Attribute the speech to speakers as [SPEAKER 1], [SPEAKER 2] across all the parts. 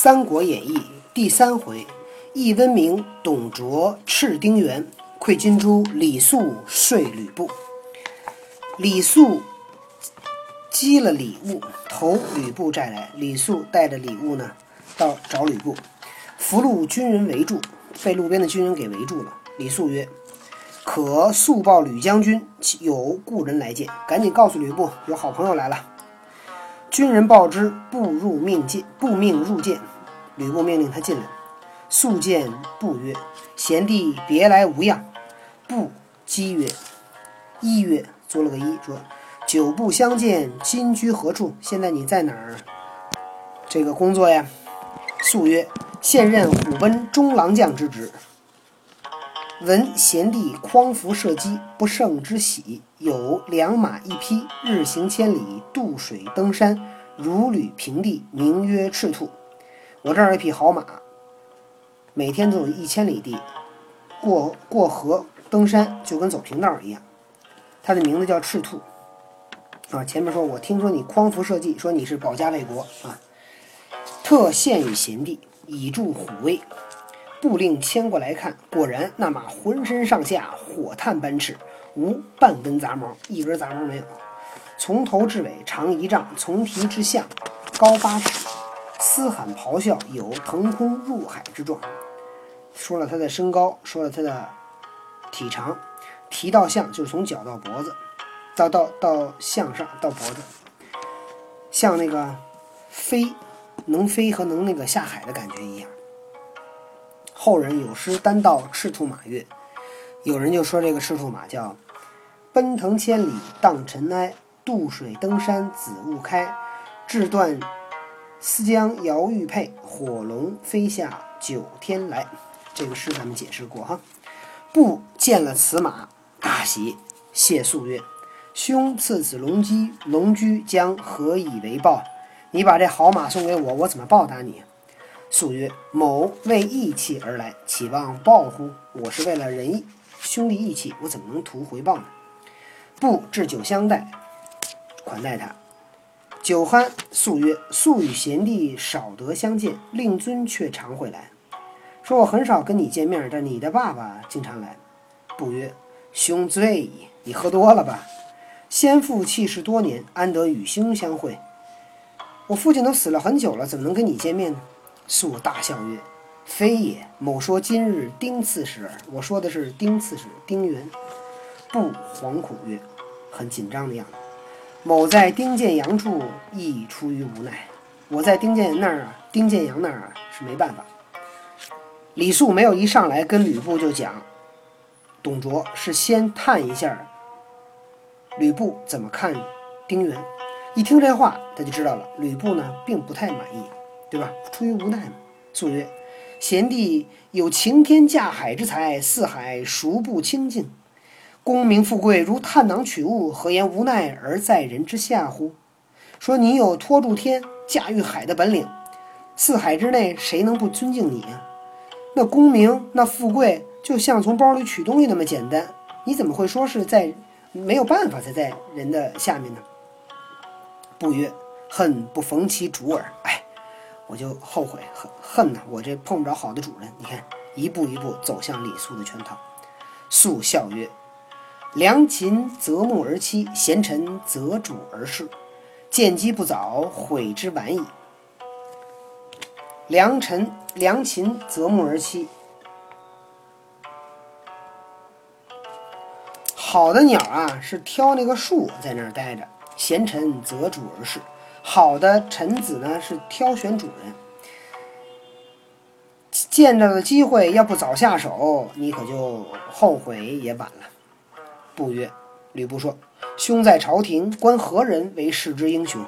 [SPEAKER 1] 三国演义》第三回，易温明、董卓赤丁原，馈金珠，李肃说吕布。李肃积了礼物，投吕布寨来。李肃带着礼物呢，到找吕布，俘虏军人围住，被路边的军人给围住了。李肃曰：“可速报吕将军，有故人来见。”赶紧告诉吕布，有好朋友来了。军人报之，步入命进，步命入见。吕布命令他进来。速见布曰：“贤弟别来无恙。”步击曰：“一曰，做了个揖，说：“久不相见，今居何处？现在你在哪儿？这个工作呀？”素曰：“现任虎贲中郎将之职。闻贤弟匡扶社稷，不胜之喜。有良马一匹，日行千里，渡水登山，如履平地，名曰赤兔。我这儿有一匹好马，每天都有一千里地，过过河登山就跟走平道一样。它的名字叫赤兔。啊，前面说我听说你匡扶社稷，说你是保家卫国啊，特献与贤弟，以助虎威。步令牵过来看，果然那马浑身上下火炭般赤，无半根杂毛，一根杂毛没有。从头至尾长一丈，从蹄至项高八尺，嘶喊咆哮，有腾空入海之状。说了它的身高，说了它的体长，提到象就是从脚到脖子，到到到项上到脖子，像那个飞能飞和能那个下海的感觉一样。后人有诗单道赤兔马月：“有人就说这个赤兔马叫奔腾千里荡尘埃，渡水登山紫雾开，志断丝将摇玉佩，火龙飞下九天来。”这个诗咱们解释过哈。不见了此马，大喜，谢素曰：“兄赐子龙驹，龙驹将何以为报？你把这好马送给我，我怎么报答你？”素曰：“某为义气而来，岂望报乎？我是为了仁义，兄弟义气，我怎么能图回报呢？”不置酒相待，款待他。酒酣，素曰：“素与贤弟少得相见，令尊却常会来。说我很少跟你见面，但你的爸爸经常来。”不曰：“兄醉矣，你喝多了吧？先父去世多年，安得与兄相会？我父亲都死了很久了，怎么能跟你见面呢？”素大笑曰：“非也，某说今日丁巳时耳。我说的是丁巳时，丁元。”不惶恐曰：“很紧张的样子。”某在丁建阳处，亦出于无奈。我在丁建那儿啊，丁建阳那儿啊，是没办法。李肃没有一上来跟吕布就讲，董卓是先探一下吕布怎么看丁原。一听这话，他就知道了，吕布呢并不太满意。对吧？出于无奈嘛。肃曰：“贤弟有擎天架海之才，四海孰不清净？功名富贵如探囊取物，何言无奈而在人之下乎？”说你有托住天、驾驭海的本领，四海之内谁能不尊敬你啊？那功名、那富贵，就像从包里取东西那么简单，你怎么会说是在没有办法才在人的下面呢？不曰：“恨不逢其主耳。”哎。我就后悔恨恨呐！我这碰不着好的主人。你看，一步一步走向李肃的圈套。肃笑曰：“良禽择木而栖，贤臣择主而事。见机不早，悔之晚矣。”良臣良禽择木而栖，好的鸟啊是挑那个树在那儿待着。贤臣择主而事。好的臣子呢是挑选主人，见到的机会要不早下手，你可就后悔也晚了。不曰，吕布说：“兄在朝廷，观何人为世之英雄？”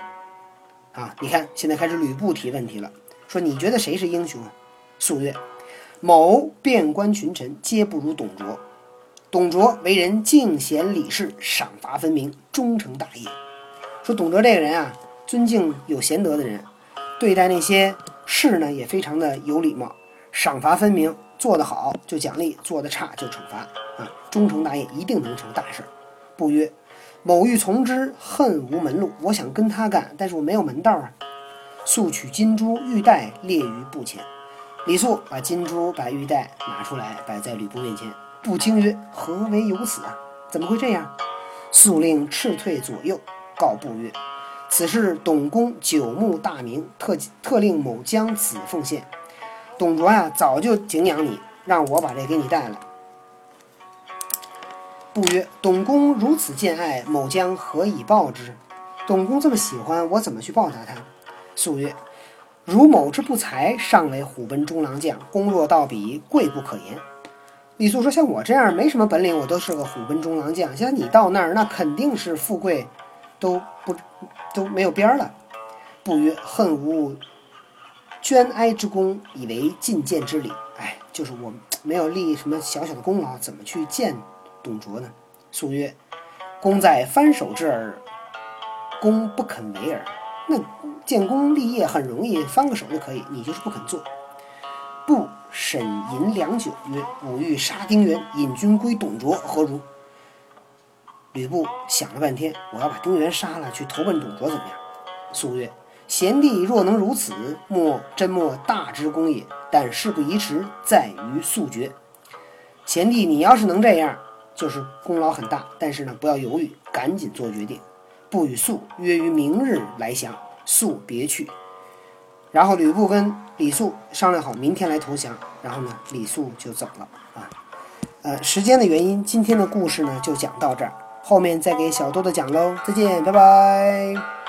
[SPEAKER 1] 啊，你看现在开始吕布提问题了，说你觉得谁是英雄？素曰：“某遍观群臣，皆不如董卓。董卓为人敬贤礼士，赏罚分明，忠诚大业。说董卓这个人啊。”尊敬有贤德的人，对待那些事呢也非常的有礼貌，赏罚分明，做得好就奖励，做得差就惩罚啊，忠诚大业，一定能成大事。不曰，某欲从之，恨无门路。我想跟他干，但是我没有门道啊。速取金珠玉带列于布前。李肃把金珠、把玉带拿出来，摆在吕布面前。布惊曰：“何为有此啊？怎么会这样？”肃令斥退左右，告布曰：“此事董公久慕大名，特特令某将此奉献。董卓呀，早就敬仰你，让我把这给你带来。”不曰：“董公如此见爱，某将何以报之？董公这么喜欢我，怎么去报答他？”素曰：“如某之不才，尚为虎贲中郎将，功若到彼，贵不可言。”李肃说：“像我这样没什么本领，我都是个虎贲中郎将。像你到那儿，那肯定是富贵，都不都没有边儿了。”不曰：“恨无捐哀之功，以为进谏之礼。哎，就是我没有立什么小小的功劳，怎么去见？”董卓呢？肃曰：“功在翻手之耳，公不肯为耳。那建功立业很容易，翻个手就可以，你就是不肯做。”不审吟良久，曰：“吾欲杀丁原，引军归董卓，何如？”吕布想了半天，我要把丁原杀了，去投奔董卓，怎么样？肃曰：“贤弟若能如此，莫真莫大之功也。但事不宜迟，在于速决。贤弟，你要是能这样。”就是功劳很大，但是呢，不要犹豫，赶紧做决定。不与肃约于明日来降，肃别去。然后吕布跟李肃商量好，明天来投降。然后呢，李肃就走了啊。呃，时间的原因，今天的故事呢就讲到这儿，后面再给小豆豆讲喽。再见，拜拜。